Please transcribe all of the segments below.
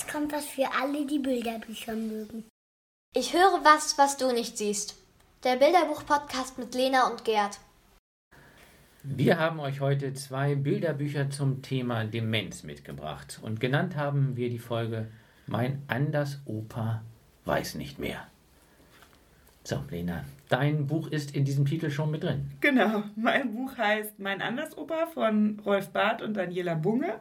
jetzt kommt was für alle, die Bilderbücher mögen. Ich höre was, was du nicht siehst. Der Bilderbuch-Podcast mit Lena und Gerd. Wir haben euch heute zwei Bilderbücher zum Thema Demenz mitgebracht und genannt haben wir die Folge Mein Anders Opa weiß nicht mehr. So, Lena, dein Buch ist in diesem Titel schon mit drin. Genau, mein Buch heißt Mein Andersoper von Rolf Barth und Daniela Bunge.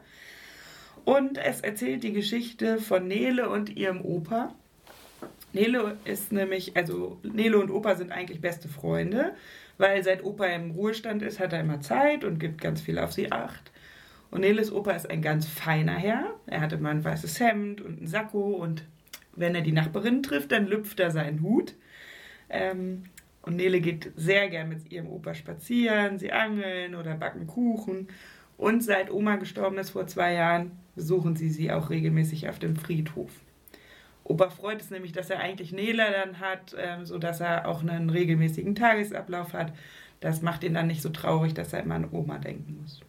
Und es erzählt die Geschichte von Nele und ihrem Opa. Nele ist nämlich, also Nele und Opa sind eigentlich beste Freunde, weil seit Opa im Ruhestand ist, hat er immer Zeit und gibt ganz viel auf sie acht. Und Neles Opa ist ein ganz feiner Herr. Er hatte mal ein weißes Hemd und einen Sakko und wenn er die Nachbarin trifft, dann lüpft er seinen Hut. Ähm, und Nele geht sehr gern mit ihrem Opa spazieren, sie angeln oder backen Kuchen. Und seit Oma gestorben ist vor zwei Jahren, besuchen sie sie auch regelmäßig auf dem Friedhof. Opa freut es nämlich, dass er eigentlich Nele dann hat, ähm, sodass er auch einen regelmäßigen Tagesablauf hat. Das macht ihn dann nicht so traurig, dass er immer an Oma denken muss.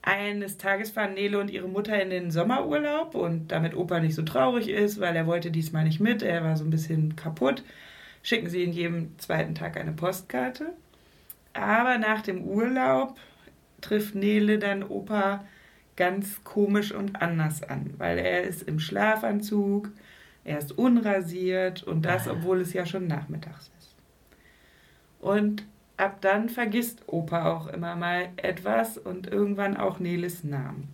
Eines Tages fahren Nele und ihre Mutter in den Sommerurlaub und damit Opa nicht so traurig ist, weil er wollte diesmal nicht mit, er war so ein bisschen kaputt, schicken sie in jedem zweiten Tag eine Postkarte. Aber nach dem Urlaub trifft Nele dann Opa ganz komisch und anders an, weil er ist im Schlafanzug, er ist unrasiert und das, ah, obwohl es ja schon nachmittags ist. Und ab dann vergisst Opa auch immer mal etwas und irgendwann auch Neles Namen.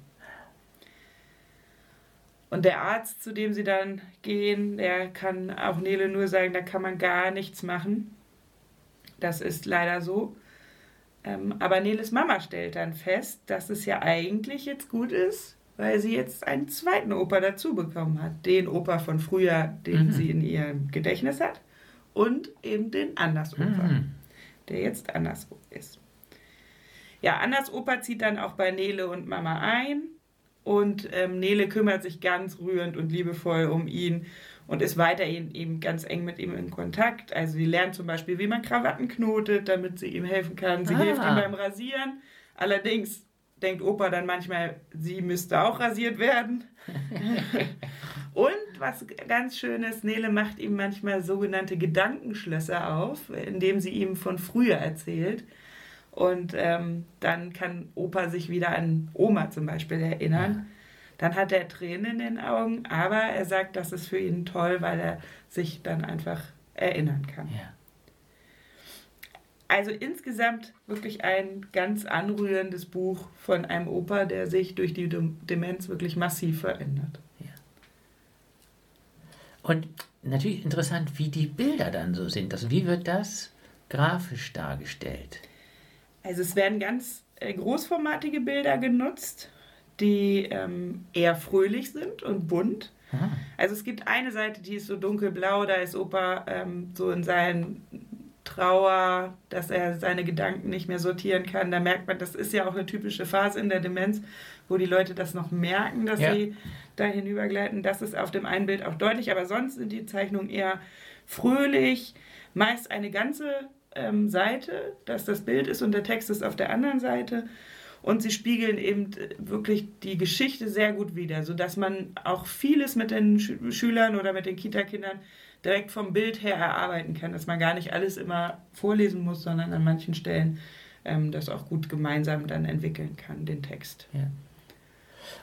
Und der Arzt, zu dem sie dann gehen, der kann auch Nele nur sagen, da kann man gar nichts machen. Das ist leider so. Ähm, aber Neles Mama stellt dann fest, dass es ja eigentlich jetzt gut ist, weil sie jetzt einen zweiten Opa dazu bekommen hat. Den Opa von früher, den mhm. sie in ihrem Gedächtnis hat. Und eben den Andersopa. Mhm der jetzt anders ist. Ja, Annas Opa zieht dann auch bei Nele und Mama ein und ähm, Nele kümmert sich ganz rührend und liebevoll um ihn und ist weiterhin eben ganz eng mit ihm in Kontakt. Also sie lernt zum Beispiel, wie man Krawatten knotet, damit sie ihm helfen kann. Sie ah. hilft ihm beim Rasieren. Allerdings denkt Opa dann manchmal, sie müsste auch rasiert werden. und was ganz schön ist, Nele macht ihm manchmal sogenannte Gedankenschlösser auf, indem sie ihm von früher erzählt. Und ähm, dann kann Opa sich wieder an Oma zum Beispiel erinnern. Dann hat er Tränen in den Augen, aber er sagt, das ist für ihn toll, weil er sich dann einfach erinnern kann. Ja. Also insgesamt wirklich ein ganz anrührendes Buch von einem Opa, der sich durch die Demenz wirklich massiv verändert. Ja. Und natürlich interessant, wie die Bilder dann so sind. Also wie wird das grafisch dargestellt? Also es werden ganz äh, großformatige Bilder genutzt, die ähm, eher fröhlich sind und bunt. Aha. Also es gibt eine Seite, die ist so dunkelblau, da ist Opa ähm, so in seinen Trauer, dass er seine Gedanken nicht mehr sortieren kann. Da merkt man, das ist ja auch eine typische Phase in der Demenz, wo die Leute das noch merken, dass ja. sie da hinübergleiten. Das ist auf dem einen Bild auch deutlich, aber sonst sind die Zeichnungen eher fröhlich, meist eine ganze ähm, Seite, dass das Bild ist und der Text ist auf der anderen Seite. Und sie spiegeln eben wirklich die Geschichte sehr gut wider, sodass man auch vieles mit den Schülern oder mit den Kitakindern direkt vom Bild her erarbeiten kann, dass man gar nicht alles immer vorlesen muss, sondern an manchen Stellen ähm, das auch gut gemeinsam dann entwickeln kann, den Text. Ja.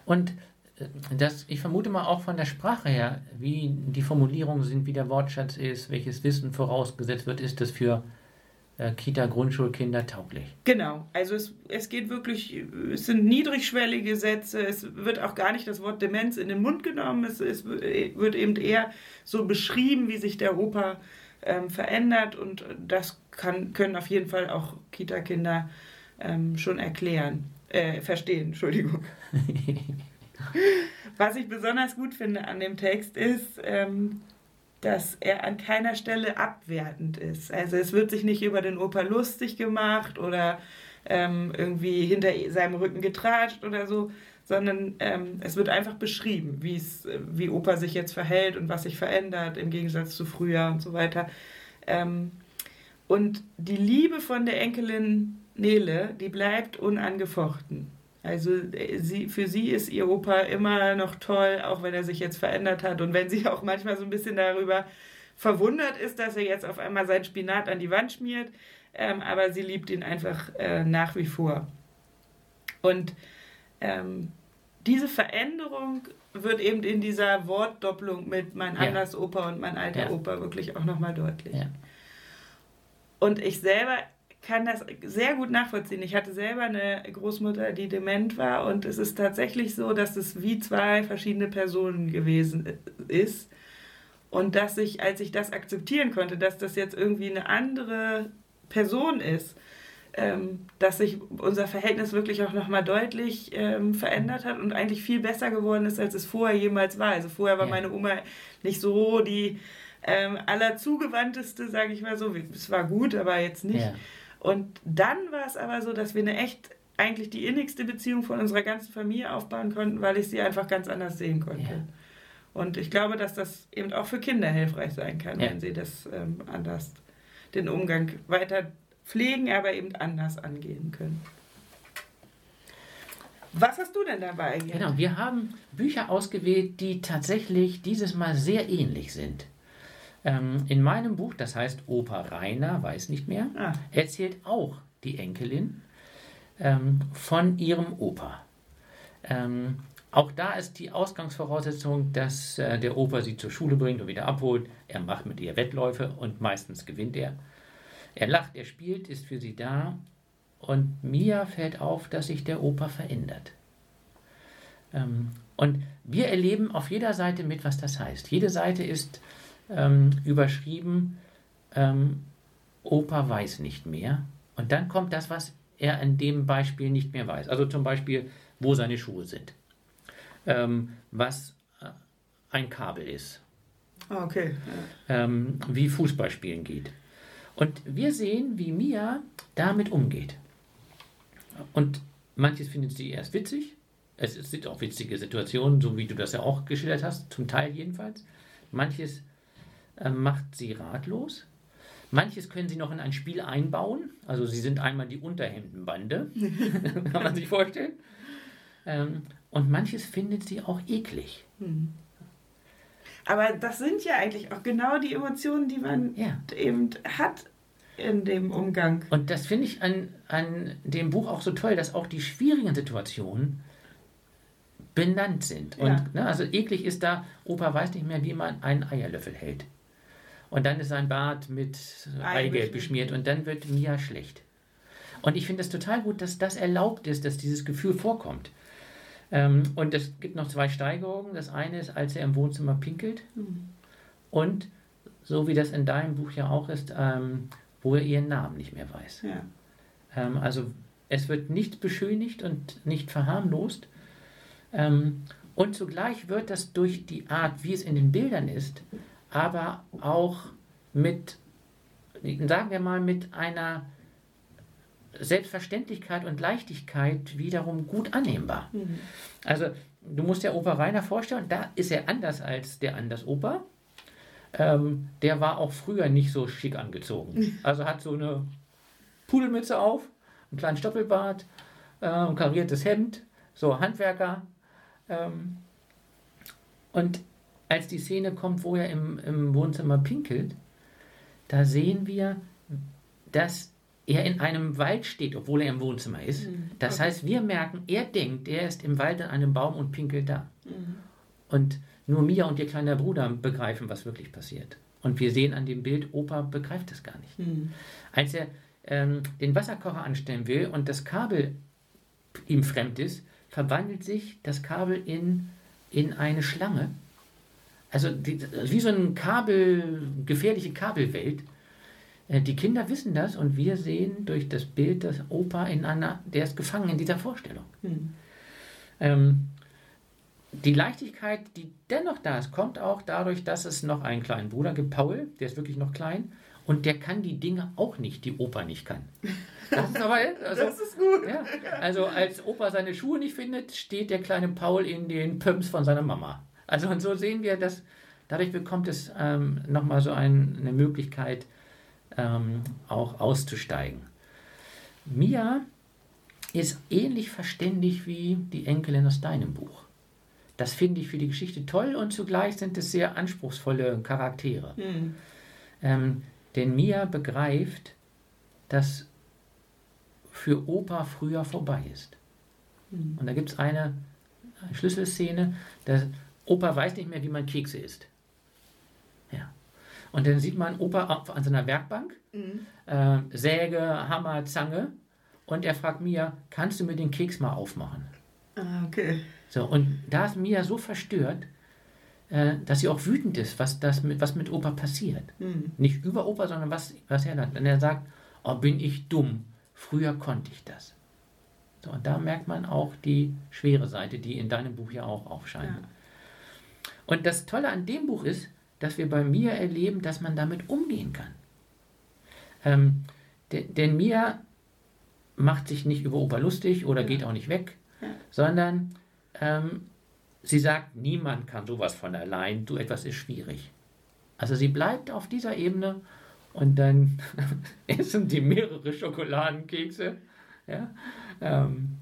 Und äh, das, ich vermute mal auch von der Sprache her, wie die Formulierungen sind, wie der Wortschatz ist, welches Wissen vorausgesetzt wird, ist das für Kita-Grundschulkinder tauglich. Genau, also es, es geht wirklich, es sind niedrigschwellige Sätze, es wird auch gar nicht das Wort Demenz in den Mund genommen, es, es wird eben eher so beschrieben, wie sich der Opa ähm, verändert. Und das kann, können auf jeden Fall auch Kita-Kinder ähm, schon erklären, äh, verstehen, Entschuldigung. Was ich besonders gut finde an dem Text ist, ähm, dass er an keiner Stelle abwertend ist. Also es wird sich nicht über den Opa lustig gemacht oder ähm, irgendwie hinter seinem Rücken getratscht oder so, sondern ähm, es wird einfach beschrieben, wie Opa sich jetzt verhält und was sich verändert im Gegensatz zu früher und so weiter. Ähm, und die Liebe von der Enkelin Nele, die bleibt unangefochten. Also äh, sie, für sie ist ihr Opa immer noch toll, auch wenn er sich jetzt verändert hat und wenn sie auch manchmal so ein bisschen darüber verwundert ist, dass er jetzt auf einmal sein Spinat an die Wand schmiert. Ähm, aber sie liebt ihn einfach äh, nach wie vor. Und ähm, diese Veränderung wird eben in dieser Wortdoppelung mit mein Ja. anders Opa und mein alter Ja. Opa wirklich auch nochmal deutlich. Ja. Und ich selber kann das sehr gut nachvollziehen. Ich hatte selber eine Großmutter, die dement war und es ist tatsächlich so, dass es wie zwei verschiedene Personen gewesen ist. Und dass ich, als ich das akzeptieren konnte, dass das jetzt irgendwie eine andere Person ist, ähm, dass sich unser Verhältnis wirklich auch nochmal deutlich ähm, verändert hat und eigentlich viel besser geworden ist, als es vorher jemals war. Also vorher war Ja. meine Oma nicht so die ähm, allerzugewandteste, sage ich mal so. Es war gut, aber jetzt nicht. Ja. Und dann war es aber so, dass wir eine echt eigentlich die innigste Beziehung von unserer ganzen Familie aufbauen konnten, weil ich sie einfach ganz anders sehen konnte. Ja. Und ich glaube, dass das eben auch für Kinder hilfreich sein kann, Ja. wenn sie das ähm, anders, den Umgang weiter pflegen, aber eben anders angehen können. Was hast du denn dabei? Genau, wir haben Bücher ausgewählt, die tatsächlich dieses Mal sehr ähnlich sind. Ähm, in meinem Buch, das heißt Opa Rainer, weiß nicht mehr, Ah, erzählt auch die Enkelin ähm, von ihrem Opa. Ähm, auch da ist die Ausgangsvoraussetzung, dass äh, der Opa sie zur Schule bringt und wieder abholt. Er macht mit ihr Wettläufe und meistens gewinnt er. Er lacht, er spielt, ist für sie da und Mia fällt auf, dass sich der Opa verändert. Ähm, und wir erleben auf jeder Seite mit, was das heißt. Jede Seite ist ähm, überschrieben, ähm, Opa weiß nicht mehr. Und dann kommt das, was er in dem Beispiel nicht mehr weiß. Also zum Beispiel, wo seine Schuhe sind. Ähm, was äh, ein Kabel ist. ah, okay. Ähm, wie Fußballspielen geht. Und wir sehen, wie Mia damit umgeht. Und manches findet sie erst witzig. Es sind auch witzige Situationen, so wie du das ja auch geschildert hast, zum Teil jedenfalls. Manches äh, macht sie ratlos. Manches können sie noch in ein Spiel einbauen. Also sie sind einmal die Unterhemdenbande, kann man sich vorstellen. Ähm, und manches findet sie auch eklig. Aber das sind ja eigentlich auch genau die Emotionen, die man Ja. eben hat in dem Umgang. Und das finde ich an, an dem Buch auch so toll, dass auch die schwierigen Situationen benannt sind. Und Ja. ne, also eklig ist da, Opa weiß nicht mehr, wie man einen Eierlöffel hält. Und dann ist sein Bart mit Eigelb beschmiert und dann wird Mia schlecht. Und ich finde es total gut, dass das erlaubt ist, dass dieses Gefühl vorkommt. Ähm, und es gibt noch zwei Steigerungen. Das eine ist, als er im Wohnzimmer pinkelt. Und so wie das in deinem Buch ja auch ist, ähm, wo er ihren Namen nicht mehr weiß. Ja. Ähm, also es wird nicht beschönigt und nicht verharmlost. Ähm, und zugleich wird das durch die Art, wie es in den Bildern ist, aber auch mit, sagen wir mal, mit einer Selbstverständlichkeit und Leichtigkeit wiederum gut annehmbar. Also du musst dir Opa Rainer vorstellen, da ist er anders als der Anders Opa. Ähm, der war auch früher nicht so schick angezogen. Also hat so eine Pudelmütze auf, einen kleinen Stoppelbart, äh, ein kariertes Hemd, so Handwerker. Ähm, und als die Szene kommt, wo er im, im Wohnzimmer pinkelt, da sehen wir, dass er in einem Wald steht, obwohl er im Wohnzimmer ist. Das heißt, wir merken, er denkt, er ist im Wald an einem Baum und pinkelt da. Und nur Mia und ihr kleiner Bruder begreifen, was wirklich passiert. Und wir sehen an dem Bild, Opa begreift es gar nicht. Als er ähm, den Wasserkocher anstellen will und das Kabel ihm fremd ist, verwandelt sich das Kabel in, in eine Schlange. Also die, wie so eine Kabel, gefährliche Kabelwelt. Äh, Die Kinder wissen das und wir sehen durch das Bild, dass Opa in einer, der ist gefangen in dieser Vorstellung. Ähm, die Leichtigkeit, die dennoch da ist, kommt auch dadurch, dass es noch einen kleinen Bruder gibt, Paul, der ist wirklich noch klein und der kann die Dinge auch nicht, die Opa nicht kann. Das ist aber also, Das ist gut. ja, also als Opa seine Schuhe nicht findet, steht der kleine Paul in den Pumps von seiner Mama. Also und so sehen wir, dass dadurch bekommt es ähm, nochmal so ein, eine Möglichkeit, ähm, auch auszusteigen. Mia ist ähnlich verständlich wie die Enkelin aus deinem Buch. Das finde ich für die Geschichte toll und zugleich sind es sehr anspruchsvolle Charaktere. Hm. Ähm, denn Mia begreift, dass für Opa früher vorbei ist. Hm. Und da gibt es eine Schlüsselszene, der Opa weiß nicht mehr, wie man Kekse isst. Ja. Und dann sieht man Opa an seiner Werkbank, Hm. äh, Säge, Hammer, Zange, und er fragt Mia, kannst du mir den Keks mal aufmachen? Ah, okay. So, und da ist Mia so verstört, äh, dass sie auch wütend ist, was, das mit, was mit Opa passiert. Hm. Nicht über Opa, sondern was, was er dann. Und er sagt, oh, bin ich dumm. Früher konnte ich das. So, und da merkt man auch die schwere Seite, die in deinem Buch ja auch aufscheint. Ja. Und das Tolle an dem Buch ist, dass wir bei Mia erleben, dass man damit umgehen kann. Ähm, de, denn Mia macht sich nicht über Opa lustig oder geht auch nicht weg, Ja. sondern ähm, sie sagt, niemand kann sowas von allein, du etwas ist schwierig. Also sie bleibt auf dieser Ebene und dann essen die mehrere Schokoladenkekse. Ja? Ähm,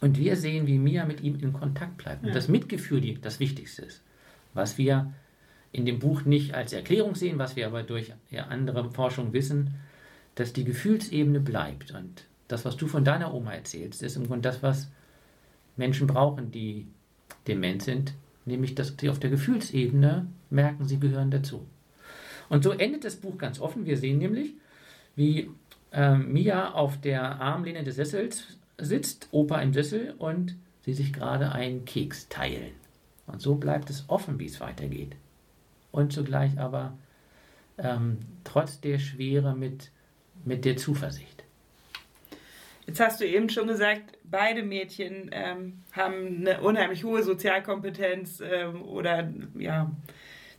und wir sehen, wie Mia mit ihm in Kontakt bleibt. Und Ja. das Mitgefühl die das Wichtigste ist. Was wir in dem Buch nicht als Erklärung sehen, was wir aber durch andere Forschung wissen, dass die Gefühlsebene bleibt. Und das, was du von deiner Oma erzählst, ist im Grunde das, was Menschen brauchen, die dement sind, nämlich dass sie auf der Gefühlsebene merken, sie gehören dazu. Und so endet das Buch ganz offen. Wir sehen nämlich, wie ähm, Mia auf der Armlehne des Sessels sitzt, Opa im Sessel und sie sich gerade einen Keks teilen. Und so bleibt es offen, wie es weitergeht. Und zugleich aber ähm, trotz der Schwere mit, mit der Zuversicht. Jetzt hast du eben schon gesagt, beide Mädchen ähm, haben eine unheimlich hohe Sozialkompetenz ähm, oder ja,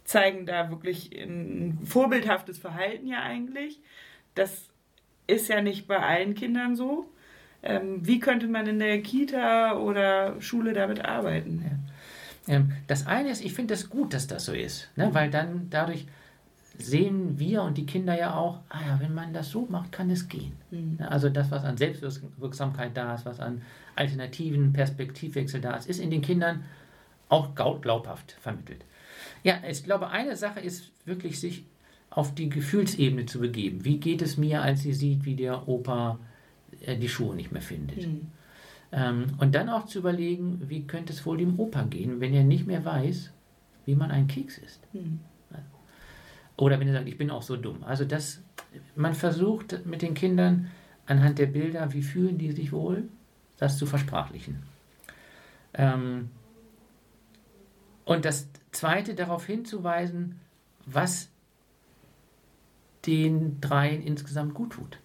zeigen da wirklich ein vorbildhaftes Verhalten ja eigentlich. Das ist ja nicht bei allen Kindern so. Ähm, wie könnte man in der Kita oder Schule damit arbeiten? Ähm, das eine ist, ich finde es das gut, dass das so ist, ne? weil dann dadurch sehen wir und die Kinder ja auch, ah ja, wenn man das so macht, kann es gehen. Mhm. Ne? Also das, was an Selbstwirksamkeit da ist, was an alternativen Perspektivwechsel da ist, ist in den Kindern auch glaubhaft vermittelt. Ja, ich glaube, eine Sache ist wirklich, sich auf die Gefühlsebene zu begeben. Wie geht es mir, als sie sieht, wie der Opa äh, die Schuhe nicht mehr findet? Mhm. Ähm, und dann auch zu überlegen, wie könnte es wohl dem Opa gehen, wenn er nicht mehr weiß, wie man einen Keks isst. Mhm. Oder wenn er sagt, ich bin auch so dumm. Also das, man versucht mit den Kindern anhand der Bilder, wie fühlen die sich wohl, das zu versprachlichen. Ähm, und das Zweite, darauf hinzuweisen, was den dreien insgesamt gut tut.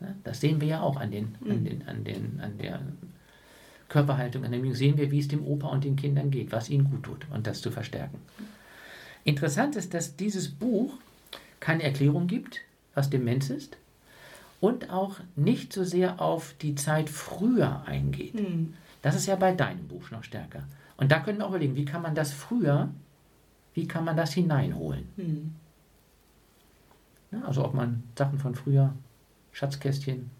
Ne? Das sehen wir ja auch an, den, an, Mhm. den, an, den, an der Körperhaltung, an dem sehen wir, wie es dem Opa und den Kindern geht, was ihnen gut tut und das zu verstärken. Interessant ist, dass dieses Buch keine Erklärung gibt, was Demenz ist und auch nicht so sehr auf die Zeit früher eingeht. Mhm. Das ist ja bei deinem Buch noch stärker. Und da können wir auch überlegen, wie kann man das früher, wie kann man das hineinholen? Mhm. Ja, also ob man Sachen von früher, Schatzkästchen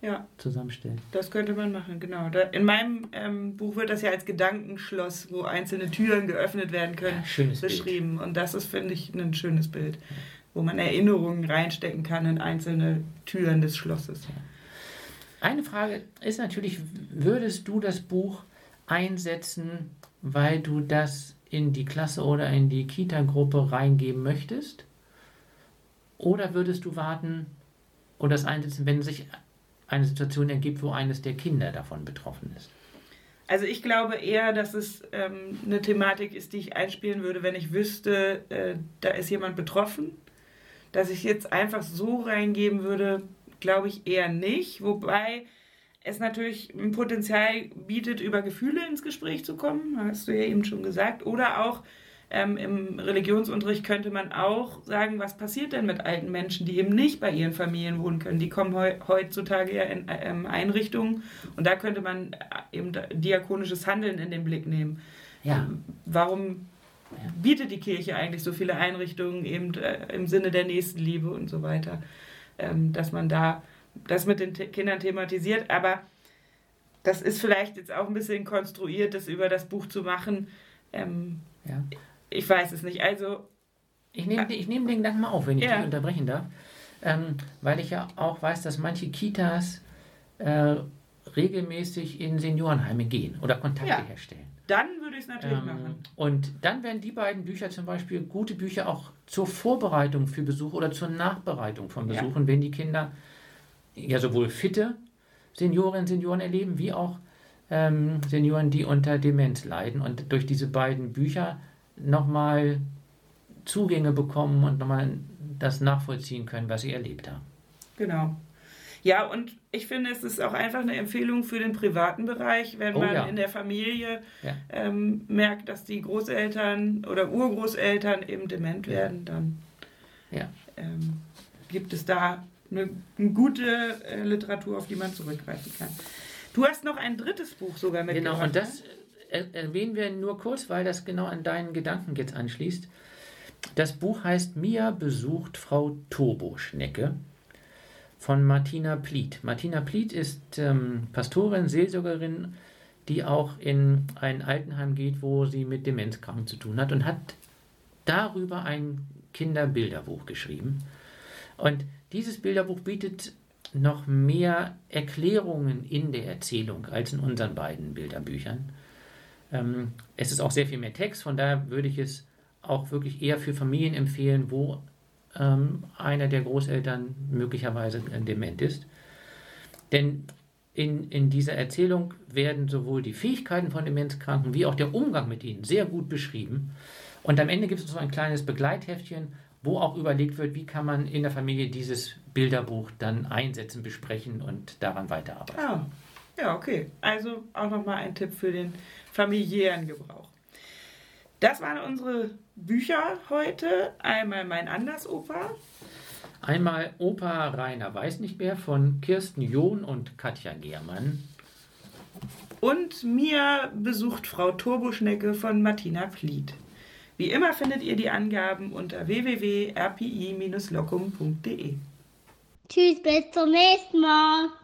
Ja, zusammenstellt. das könnte man machen, genau. Da, in meinem ähm, Buch wird das ja als Gedankenschloss, wo einzelne Türen geöffnet werden können, Ja, schönes Bild. beschrieben. Und das ist, finde ich, ein schönes Bild, wo man Erinnerungen reinstecken kann in einzelne Türen des Schlosses. Eine Frage ist natürlich, würdest du das Buch einsetzen, weil du das in die Klasse oder in die Kita-Gruppe reingeben möchtest? Oder würdest du warten oder das einsetzen, wenn sich eine Situation ergibt, wo eines der Kinder davon betroffen ist? Also ich glaube eher, dass es ähm, eine Thematik ist, die ich einspielen würde, wenn ich wüsste, äh, da ist jemand betroffen. Dass ich jetzt einfach so reingeben würde, glaube ich eher nicht. Wobei es natürlich ein Potenzial bietet, über Gefühle ins Gespräch zu kommen, hast du ja eben schon gesagt. Oder auch ähm, im Religionsunterricht könnte man auch sagen, was passiert denn mit alten Menschen, die eben nicht bei ihren Familien wohnen können. Die kommen heu heutzutage ja in ähm, Einrichtungen und da könnte man äh, eben diakonisches Handeln in den Blick nehmen. Ja, Warum bietet die Kirche eigentlich so viele Einrichtungen eben äh, im Sinne der Nächstenliebe und so weiter, ähm, dass man da das mit den T Kindern thematisiert, aber das ist vielleicht jetzt auch ein bisschen konstruiert, das über das Buch zu machen. Ähm, Ja. Ich weiß es nicht. Also, Ich nehme ich nehm den Gedanken mal auf, wenn ich Ja. dich unterbrechen darf. Ähm, weil ich ja auch weiß, dass manche Kitas äh, regelmäßig in Seniorenheime gehen oder Kontakte Ja. herstellen. dann würde ich es natürlich Ähm, machen. und dann wären die beiden Bücher zum Beispiel gute Bücher auch zur Vorbereitung für Besuch oder zur Nachbereitung von Ja. Besuchen, wenn die Kinder ja sowohl fitte Seniorinnen, Senioren erleben, wie auch ähm, Senioren, die unter Demenz leiden und durch diese beiden Bücher nochmal Zugänge bekommen und nochmal das nachvollziehen können, was sie erlebt haben. Genau. Ja, und ich finde, es ist auch einfach eine Empfehlung für den privaten Bereich, wenn Oh man ja. in der Familie Ja. ähm, merkt, dass die Großeltern oder Urgroßeltern eben dement werden, dann ähm, gibt es da eine, eine gute äh, Literatur, auf die man zurückgreifen kann. Du hast noch ein drittes Buch sogar mitgebracht. Genau, und das äh, erwähnen wir nur kurz, weil das genau an deinen Gedanken jetzt anschließt. Das Buch heißt Mia besucht Frau Turboschnecke von Martina Pliet. Martina Pliet ist ähm, Pastorin, Seelsorgerin, die auch in ein Altenheim geht, wo sie mit Demenzkranken zu tun hat und hat darüber ein Kinderbilderbuch geschrieben. Und dieses Bilderbuch bietet noch mehr Erklärungen in der Erzählung als in unseren beiden Bilderbüchern. Ähm, es ist auch sehr viel mehr Text, von daher würde ich es auch wirklich eher für Familien empfehlen, wo ähm, einer der Großeltern möglicherweise dement ist. Denn in, in dieser Erzählung werden sowohl die Fähigkeiten von Demenzkranken wie auch der Umgang mit ihnen sehr gut beschrieben. Und am Ende gibt es so ein kleines Begleitheftchen, wo auch überlegt wird, wie kann man in der Familie dieses Bilderbuch dann einsetzen, besprechen und daran weiterarbeiten. Ah, ja, okay. Also auch nochmal ein Tipp für den familiären Gebrauch. Das waren unsere Bücher heute. Einmal mein Andersoper. Einmal Opa Rainer weiß nicht mehr von Kirsten John und Katja Gehrmann. Und mir besucht Frau Turboschnecke von Martina Pliet. Wie immer findet ihr die Angaben unter www.rpi-locum.de. Tschüss, bis zum nächsten Mal.